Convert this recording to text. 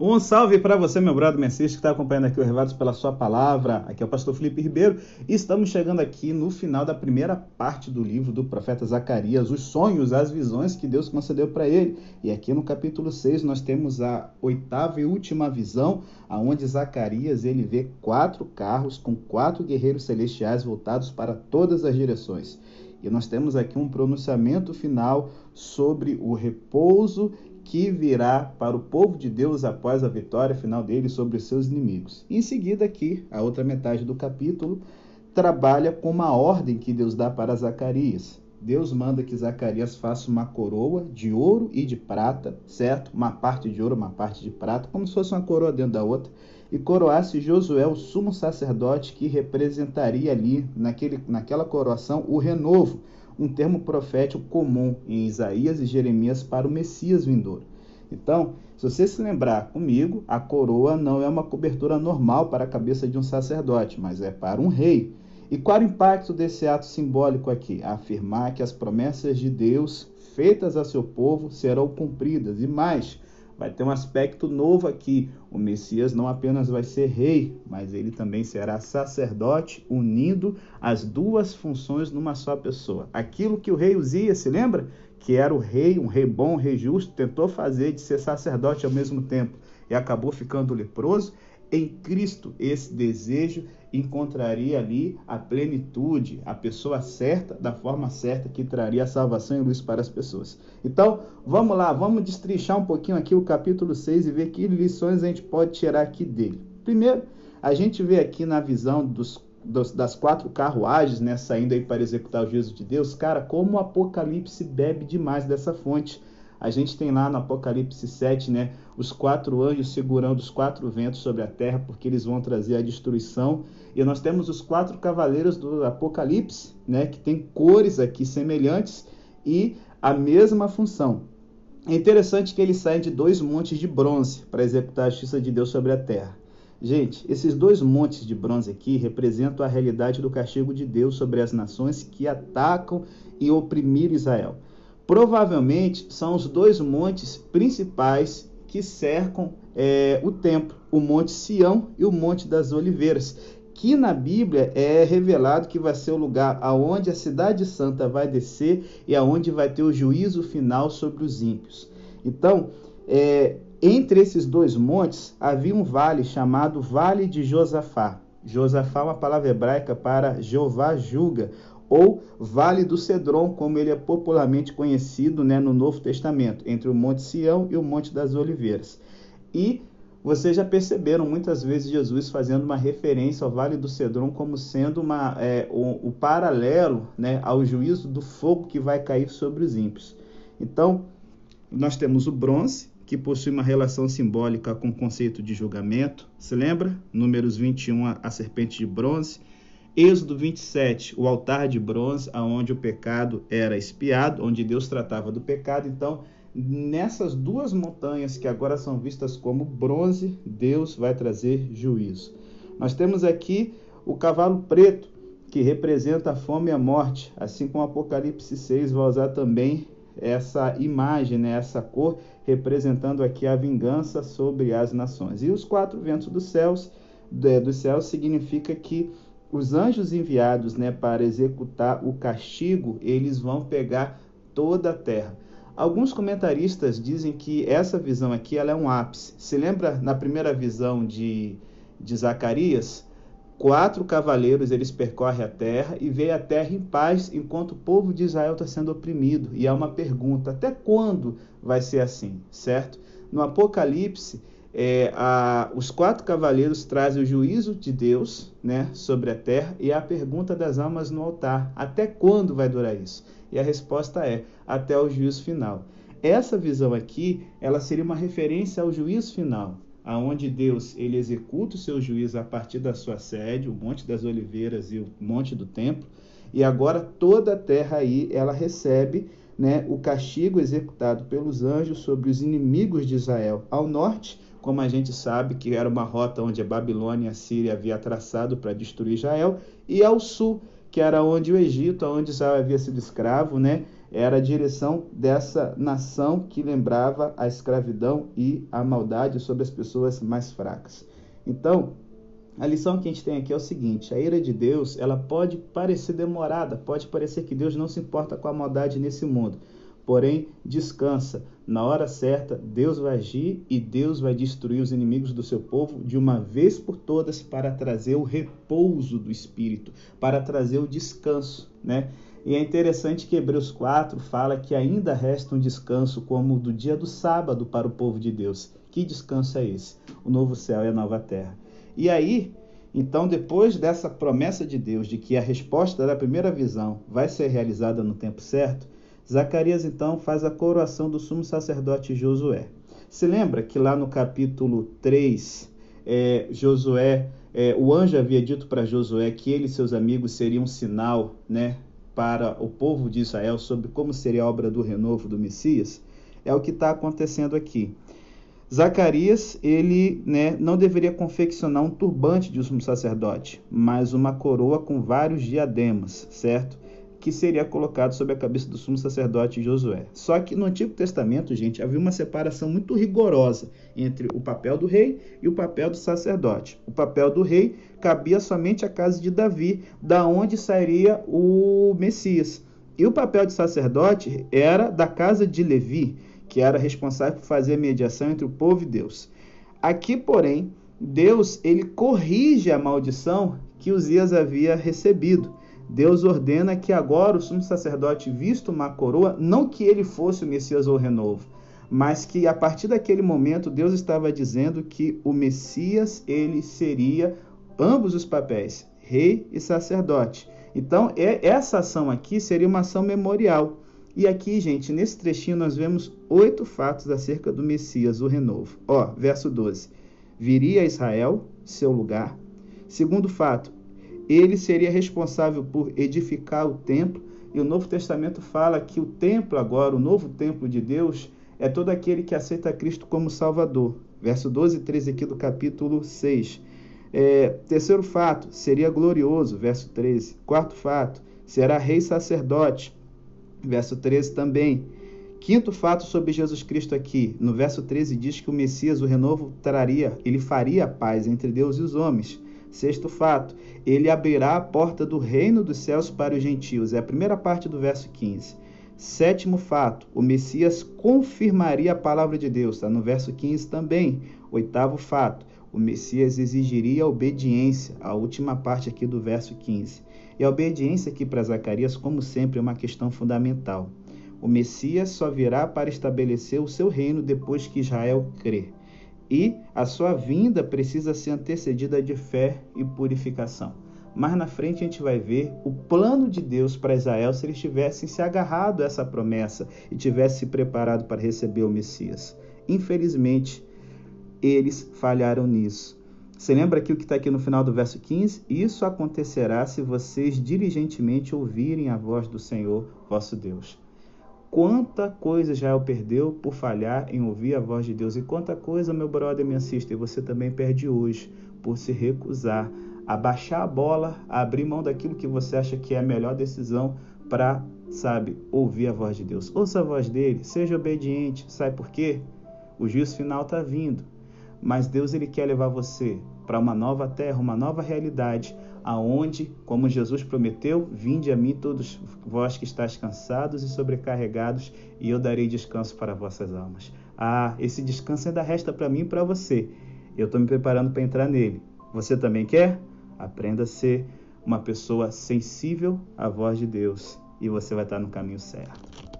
Um salve para você, meu brother Messias, que está acompanhando aqui o Revados pela sua palavra. Aqui é o pastor Felipe Ribeiro e estamos chegando aqui no final da primeira parte do livro do profeta Zacarias, os sonhos, as visões que Deus concedeu para ele. E aqui no capítulo 6 nós temos a oitava e última visão, aonde Zacarias ele vê quatro carros com quatro guerreiros celestiais voltados para todas as direções. E nós temos aqui um pronunciamento final sobre o repouso que virá para o povo de Deus após a vitória final dele sobre os seus inimigos. Em seguida, aqui, a outra metade do capítulo trabalha com uma ordem que Deus dá para Zacarias. Deus manda que Zacarias faça uma coroa de ouro e de prata, certo? Uma parte de ouro, uma parte de prata, como se fosse uma coroa dentro da outra, e coroasse Josué, o sumo sacerdote, que representaria ali, naquele, naquela coroação, o renovo um termo profético comum em Isaías e Jeremias para o Messias vindouro. Então, se você se lembrar comigo, a coroa não é uma cobertura normal para a cabeça de um sacerdote, mas é para um rei. E qual o impacto desse ato simbólico aqui? Afirmar que as promessas de Deus feitas a seu povo serão cumpridas. E mais, vai ter um aspecto novo aqui. O Messias não apenas vai ser rei, mas ele também será sacerdote, unindo as duas funções numa só pessoa. Aquilo que o rei Uzia, se lembra? Que era o rei, um rei bom, um rei justo, tentou fazer de ser sacerdote ao mesmo tempo e acabou ficando leproso. Em Cristo, esse desejo encontraria ali a plenitude, a pessoa certa, da forma certa que traria a salvação e luz para as pessoas. Então, vamos lá, vamos destrinchar um pouquinho aqui o capítulo 6 e ver que lições a gente pode tirar aqui dele. Primeiro, a gente vê aqui na visão dos, dos, das quatro carruagens, né, saindo aí para executar o juízo de Deus, cara, como o Apocalipse bebe demais dessa fonte. A gente tem lá no Apocalipse 7, né, os quatro anjos segurando os quatro ventos sobre a terra, porque eles vão trazer a destruição. E nós temos os quatro cavaleiros do Apocalipse, né, que tem cores aqui semelhantes e a mesma função. É interessante que eles saem de dois montes de bronze para executar a justiça de Deus sobre a terra. Gente, esses dois montes de bronze aqui representam a realidade do castigo de Deus sobre as nações que atacam e oprimir Israel provavelmente são os dois montes principais que cercam é, o templo, o Monte Sião e o Monte das Oliveiras, que na Bíblia é revelado que vai ser o lugar aonde a cidade santa vai descer e aonde vai ter o juízo final sobre os ímpios. Então, é, entre esses dois montes havia um vale chamado Vale de Josafá. Josafá é uma palavra hebraica para Jeová julga, ou Vale do Cedron, como ele é popularmente conhecido né, no Novo Testamento, entre o Monte Sião e o Monte das Oliveiras. E vocês já perceberam muitas vezes Jesus fazendo uma referência ao Vale do Cedron como sendo uma, é, o, o paralelo né, ao juízo do fogo que vai cair sobre os ímpios. Então, nós temos o bronze, que possui uma relação simbólica com o conceito de julgamento. Se lembra? Números 21, a serpente de bronze. Êxodo 27, o altar de bronze, aonde o pecado era espiado, onde Deus tratava do pecado. Então, nessas duas montanhas que agora são vistas como bronze, Deus vai trazer juízo. Nós temos aqui o cavalo preto, que representa a fome e a morte, assim como Apocalipse 6 vai usar também essa imagem, né, essa cor, representando aqui a vingança sobre as nações. E os quatro ventos dos céus, dos céus significa que os anjos enviados né, para executar o castigo, eles vão pegar toda a terra. Alguns comentaristas dizem que essa visão aqui ela é um ápice. Se lembra na primeira visão de, de Zacarias? Quatro cavaleiros eles percorrem a terra e veem a terra em paz enquanto o povo de Israel está sendo oprimido. E há uma pergunta: até quando vai ser assim? Certo? No Apocalipse, é, a, os quatro cavaleiros trazem o juízo de Deus né, sobre a terra e a pergunta das almas no altar: até quando vai durar isso? E a resposta é: até o juízo final. Essa visão aqui, ela seria uma referência ao juízo final, aonde Deus ele executa o seu juízo a partir da sua sede, o Monte das Oliveiras e o Monte do Templo, e agora toda a terra aí ela recebe né, o castigo executado pelos anjos sobre os inimigos de Israel ao norte como a gente sabe que era uma rota onde a Babilônia e a Síria havia traçado para destruir Israel, e ao sul, que era onde o Egito, onde Israel havia sido escravo, né, era a direção dessa nação que lembrava a escravidão e a maldade sobre as pessoas mais fracas. Então, a lição que a gente tem aqui é o seguinte: a ira de Deus, ela pode parecer demorada, pode parecer que Deus não se importa com a maldade nesse mundo. Porém, descansa. Na hora certa, Deus vai agir e Deus vai destruir os inimigos do seu povo de uma vez por todas para trazer o repouso do espírito, para trazer o descanso, né? E é interessante que Hebreus 4 fala que ainda resta um descanso como o do dia do sábado para o povo de Deus. Que descanso é esse? O novo céu e a nova terra. E aí, então, depois dessa promessa de Deus de que a resposta da primeira visão vai ser realizada no tempo certo, Zacarias então faz a coroação do sumo sacerdote Josué. Se lembra que lá no capítulo 3, é, Josué, é, o anjo havia dito para Josué que ele e seus amigos seriam um sinal né, para o povo de Israel sobre como seria a obra do renovo do Messias? É o que está acontecendo aqui. Zacarias, ele né, não deveria confeccionar um turbante de um sumo sacerdote, mas uma coroa com vários diademas, certo? Que seria colocado sobre a cabeça do sumo sacerdote Josué. Só que no Antigo Testamento, gente, havia uma separação muito rigorosa entre o papel do rei e o papel do sacerdote. O papel do rei cabia somente à casa de Davi, da onde sairia o Messias. E o papel de sacerdote era da casa de Levi, que era responsável por fazer a mediação entre o povo e Deus. Aqui, porém, Deus ele corrige a maldição que Uzias havia recebido. Deus ordena que agora o sumo sacerdote vista uma coroa, não que ele fosse o Messias ou o renovo, mas que a partir daquele momento Deus estava dizendo que o Messias ele seria ambos os papéis, rei e sacerdote. Então, é, essa ação aqui seria uma ação memorial. E aqui, gente, nesse trechinho nós vemos oito fatos acerca do Messias, o renovo. Ó, verso 12. Viria a Israel, seu lugar. Segundo fato, ele seria responsável por edificar o templo. E o Novo Testamento fala que o templo, agora, o novo templo de Deus, é todo aquele que aceita Cristo como Salvador. Verso 12 e 13 aqui do capítulo 6. É, terceiro fato, seria glorioso. Verso 13. Quarto fato, será rei sacerdote. Verso 13 também. Quinto fato sobre Jesus Cristo aqui, no verso 13 diz que o Messias, o renovo, traria, ele faria paz entre Deus e os homens. Sexto fato, ele abrirá a porta do reino dos céus para os gentios. É a primeira parte do verso 15. Sétimo fato, o Messias confirmaria a palavra de Deus, está no verso 15 também. Oitavo fato, o Messias exigiria obediência, a última parte aqui do verso 15. E a obediência aqui para Zacarias, como sempre, é uma questão fundamental. O Messias só virá para estabelecer o seu reino depois que Israel crer e a sua vinda precisa ser antecedida de fé e purificação. Mas na frente a gente vai ver o plano de Deus para Israel se eles tivessem se agarrado a essa promessa e tivessem se preparado para receber o Messias. Infelizmente, eles falharam nisso. Você lembra aqui o que está aqui no final do verso 15? Isso acontecerá se vocês diligentemente ouvirem a voz do Senhor vosso Deus. Quanta coisa Israel perdeu por falhar em ouvir a voz de Deus. E quanta coisa, meu brother, me assiste, você também perde hoje por se recusar a baixar a bola, a abrir mão daquilo que você acha que é a melhor decisão para, sabe, ouvir a voz de Deus. Ouça a voz dele, seja obediente. Sabe por quê? O juízo final está vindo. Mas Deus ele quer levar você para uma nova terra, uma nova realidade, aonde, como Jesus prometeu, vinde a mim todos vós que estáis cansados e sobrecarregados, e eu darei descanso para vossas almas. Ah, esse descanso ainda resta para mim e para você. Eu estou me preparando para entrar nele. Você também quer? Aprenda a ser uma pessoa sensível à voz de Deus e você vai estar no caminho certo.